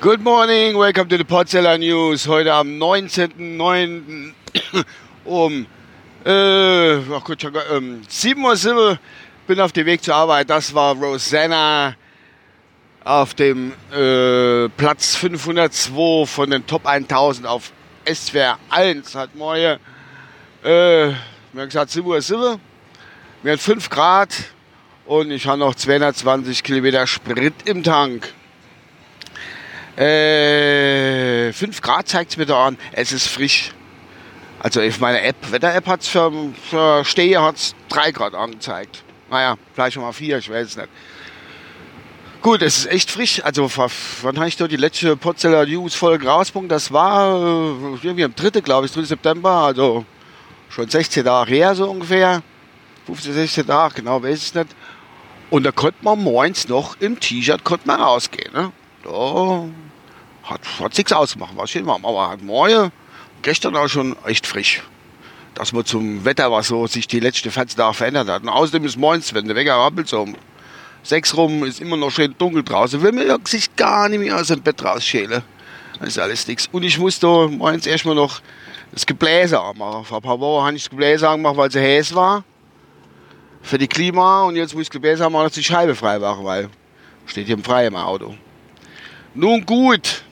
Good morning, welcome to the Podseller News. Heute am 19.09. um äh, ach Gott, ähm, 7.07 Uhr bin auf dem Weg zur Arbeit. Das war Rosanna auf dem äh, Platz 502 von den Top 1000 auf SWR 1 hat morgen, äh, wir haben gesagt 7.07 Uhr. Wir haben 5 Grad und ich habe noch 220 Kilometer Sprit im Tank. Äh, 5 Grad zeigt es mir da an. Es ist frisch. Also auf meiner App, Wetter-App hat es für, für Stehe hat's 3 Grad angezeigt. Naja, vielleicht schon mal 4, ich weiß es nicht. Gut, es ist echt frisch. Also wann habe ich da die letzte Potzeller News Folge rausgebracht? Das war äh, irgendwie am 3. glaube ich, 3. September, also schon 16 Tage her so ungefähr. 15, 16 Tage, genau, weiß ich nicht. Und da konnte man morgens noch im T-Shirt konnte man rausgehen. Ne? Da hat, hat nichts ausgemacht, war schön warm. Aber hat morgen, gestern auch schon echt frisch. Dass man zum Wetter, was so sich die letzten 14 Tage verändert hat. Und außerdem ist morgens, wenn der Wecker rappelt, so um 6 rum, ist immer noch schön dunkel draußen. Will man sich gar nicht mehr aus dem Bett rausschälen. Das ist alles nichts. Und ich muss da morgens erstmal noch das Gebläse anmachen. Vor ein paar Wochen habe ich das Gebläse angemacht, weil es heiß war. Für die Klima. Und jetzt muss ich das Gebläse anmachen, dass die Scheibe frei machen, weil steht hier im Freien im Auto. Nun gut,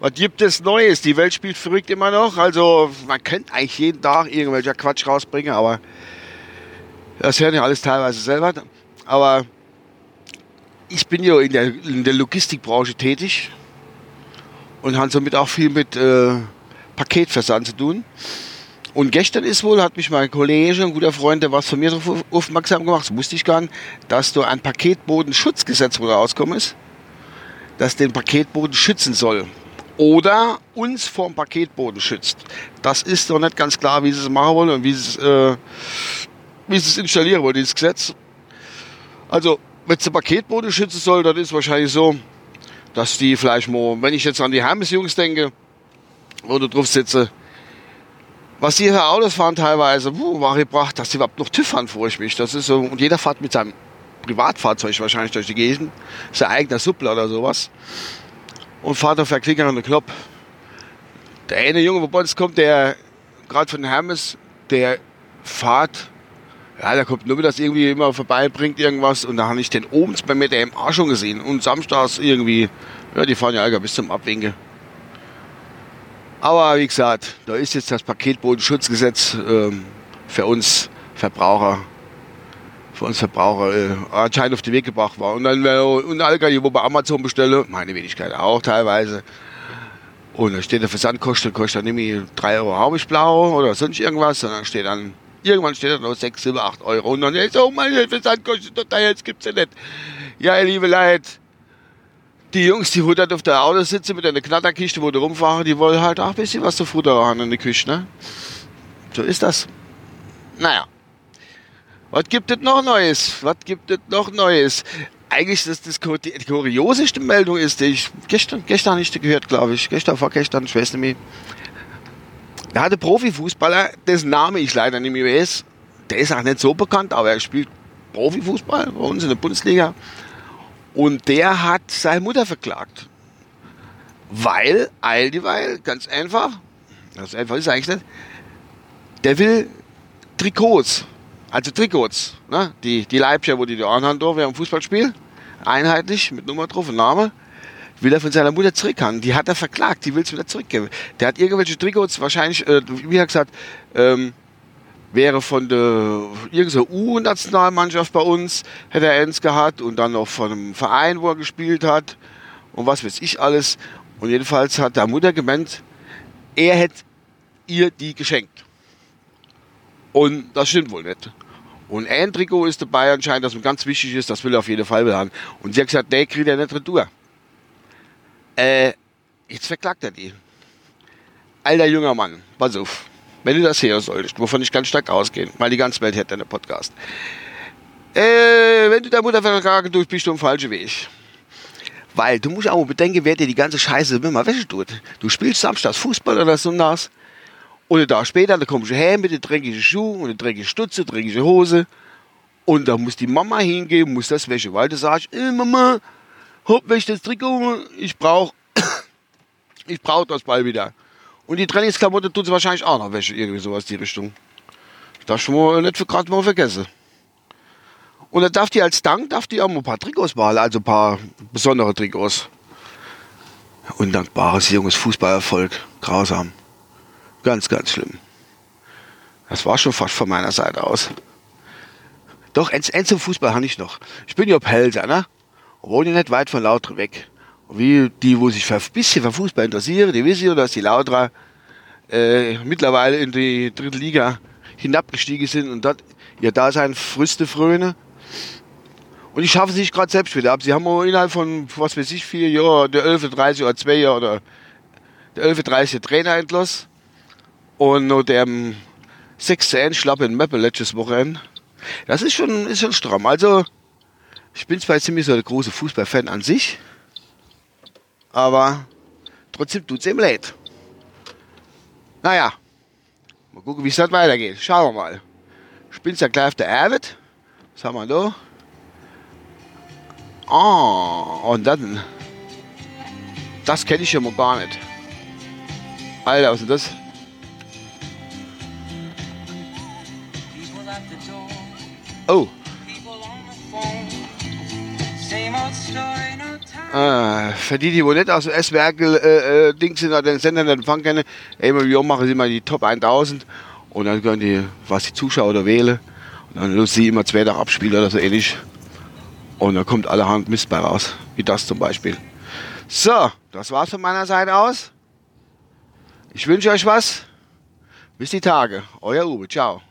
was gibt es Neues? Die Welt spielt verrückt immer noch. Also man könnte eigentlich jeden Tag irgendwelcher Quatsch rausbringen, aber das hören ja alles teilweise selber. Aber ich bin ja in der, in der Logistikbranche tätig und habe somit auch viel mit äh, Paketversand zu tun. Und gestern ist wohl, hat mich mein Kollege, ein guter Freund, der was von mir darauf aufmerksam gemacht, das wusste ich gar nicht, dass da ein Paketbodenschutzgesetz wohl rausgekommen ist, das den Paketboden schützen soll. Oder uns vom Paketboden schützt. Das ist noch nicht ganz klar, wie sie es machen wollen und wie sie es, äh, wie sie es installieren wollen, dieses Gesetz. Also, wenn es der Paketboden schützen soll, dann ist es wahrscheinlich so, dass die vielleicht mal, wenn ich jetzt an die Hermes-Jungs denke, wo du drauf sitze, was die Autos fahren teilweise, wo war gebracht, dass die überhaupt noch TÜV fahren, freue ich mich. Das ist so, und jeder fährt mit seinem Privatfahrzeug wahrscheinlich durch die Gegend, sein eigener Suppler oder sowas, und fährt auf der Klicker an den Knopf. Der eine Junge, wo bei uns kommt, der gerade von Hermes, der fährt ja, der kommt nur mit das irgendwie immer vorbei, bringt irgendwas. Und da habe ich den oben bei mir der MA schon gesehen. Und samstags irgendwie, ja, die fahren ja Alter bis zum Abwinken. Aber wie gesagt, da ist jetzt das Paketbodenschutzgesetz ähm, für uns Verbraucher, für uns Verbraucher äh, anscheinend auf den Weg gebracht worden. Und dann äh, und alle, wo bei Amazon bestelle, meine Wenigkeit auch teilweise. Und da steht der Versandkosten, kostet dann nämlich 3 Euro Haubischblau oder sonst irgendwas. Und dann steht dann Irgendwann steht da noch 6, 7, 8 Euro. Und dann ist oh Hilfe, das kostet total, jetzt gibt's ja nicht. Ja, liebe Leute, die Jungs, die da auf der Auto sitzen mit einer Knatterkiste, wo die rumfahren, die wollen halt auch ein bisschen was zu Futter haben in der Küche, ne? So ist das. Naja. Was gibt es noch Neues? Was gibt es noch Neues? Eigentlich ist das die, die kurioseste Meldung ist, die ich gestern, gestern nicht gehört, glaube ich. Gestern, vorgestern, ich weiß nicht mehr. Er hatte Profifußballer, dessen Name ich leider nicht mehr weiß. Der ist auch nicht so bekannt, aber er spielt Profifußball bei uns in der Bundesliga. Und der hat seine Mutter verklagt. Weil, all dieweil, ganz einfach, das einfach ist eigentlich nicht, der will Trikots, also Trikots, ne? die, die Leibchen, wo die da anhaben während dem Fußballspiel, einheitlich mit Nummer drauf und Name will er von seiner Mutter zurückhaben. Die hat er verklagt, die will es wieder zurückgeben. Der hat irgendwelche Trikots, wahrscheinlich, äh, wie er gesagt, ähm, wäre von der irgendeiner U-Nationalmannschaft bei uns, hätte er eins gehabt und dann noch von einem Verein, wo er gespielt hat und was weiß ich alles. Und jedenfalls hat der Mutter gemeint, er hätte ihr die geschenkt. Und das stimmt wohl nicht. Und ein Trikot ist dabei anscheinend, das ganz wichtig ist, das will er auf jeden Fall haben. Und sie hat gesagt, der kriegt er nicht retour. Äh, jetzt verklagt er die. Alter junger Mann, pass auf. Wenn du das hören solltest, wovon ich ganz stark ausgehe, weil die ganze Welt hätte einen Podcast. Äh, wenn du der Mutter verklagen tust, bist du im falschen Weg. Weil du musst auch bedenken, wer dir die ganze Scheiße immer Wäsche tut. Du spielst samstags Fußball oder sonntags. Und da später, da kommst du her mit den dreckigen Schuhen und den dreckigen Stutze, dreckige Hose. Und da muss die Mama hingehen, muss das Wäsche, weil du sagst, äh, Mama, hopp, ich das Trikot, ich brauche Ich brauche das Ball wieder. Und die Trainingsklamotte tut sie wahrscheinlich auch noch welche, irgendwie sowas die Richtung. Das schon mal nicht gerade mal vergessen. Und dann darf die als Dank, darf die auch mal ein paar Trikots malen, also ein paar besondere Trikots. Undankbares junges Fußballerfolg. Grausam. Ganz, ganz schlimm. Das war schon fast von meiner Seite aus. Doch, eins, eins zum Fußball habe ich noch. Ich bin ja Pelser, ne? Wohne nicht weit von Lautre weg. Und wie die, wo sich ein bisschen für Fußball interessieren, die wissen ja, dass die Lautra äh, mittlerweile in die dritte Liga hinabgestiegen sind und dort ihr Dasein Früste fröne. Und ich schaffe sich gerade selbst wieder ab. Sie haben innerhalb von, was weiß ich, vier Jahren, der 11, 30 oder zwei Jahre oder der 11, 30 Trainer entlassen. Und noch der 6 zu 1 Schlappe in Meppel letztes Wochenende. Das ist schon, ist schon stramm. Also, ich bin zwar ziemlich so der große Fußballfan an sich, aber trotzdem tut es ihm leid. Naja, mal gucken, wie es dann weitergeht. Schauen wir mal. Ich bin's ja gleich auf der Erwit. Was haben wir da? Ah, und dann. Das kenne ich ja mal gar nicht. Alter, was ist das? Oh. Ah, für die, die wohl nicht aus dem S-Werkel äh, äh, sind oder den Sender nicht empfangen können, immer wie machen sie immer die Top 1000 und dann können die, was die Zuschauer da wählen und dann lösen sie immer zwei Tage abspielen oder so ähnlich. Und dann kommt allerhand Mist bei raus, wie das zum Beispiel. So, das war's von meiner Seite aus. Ich wünsche euch was. Bis die Tage. Euer Uwe. Ciao.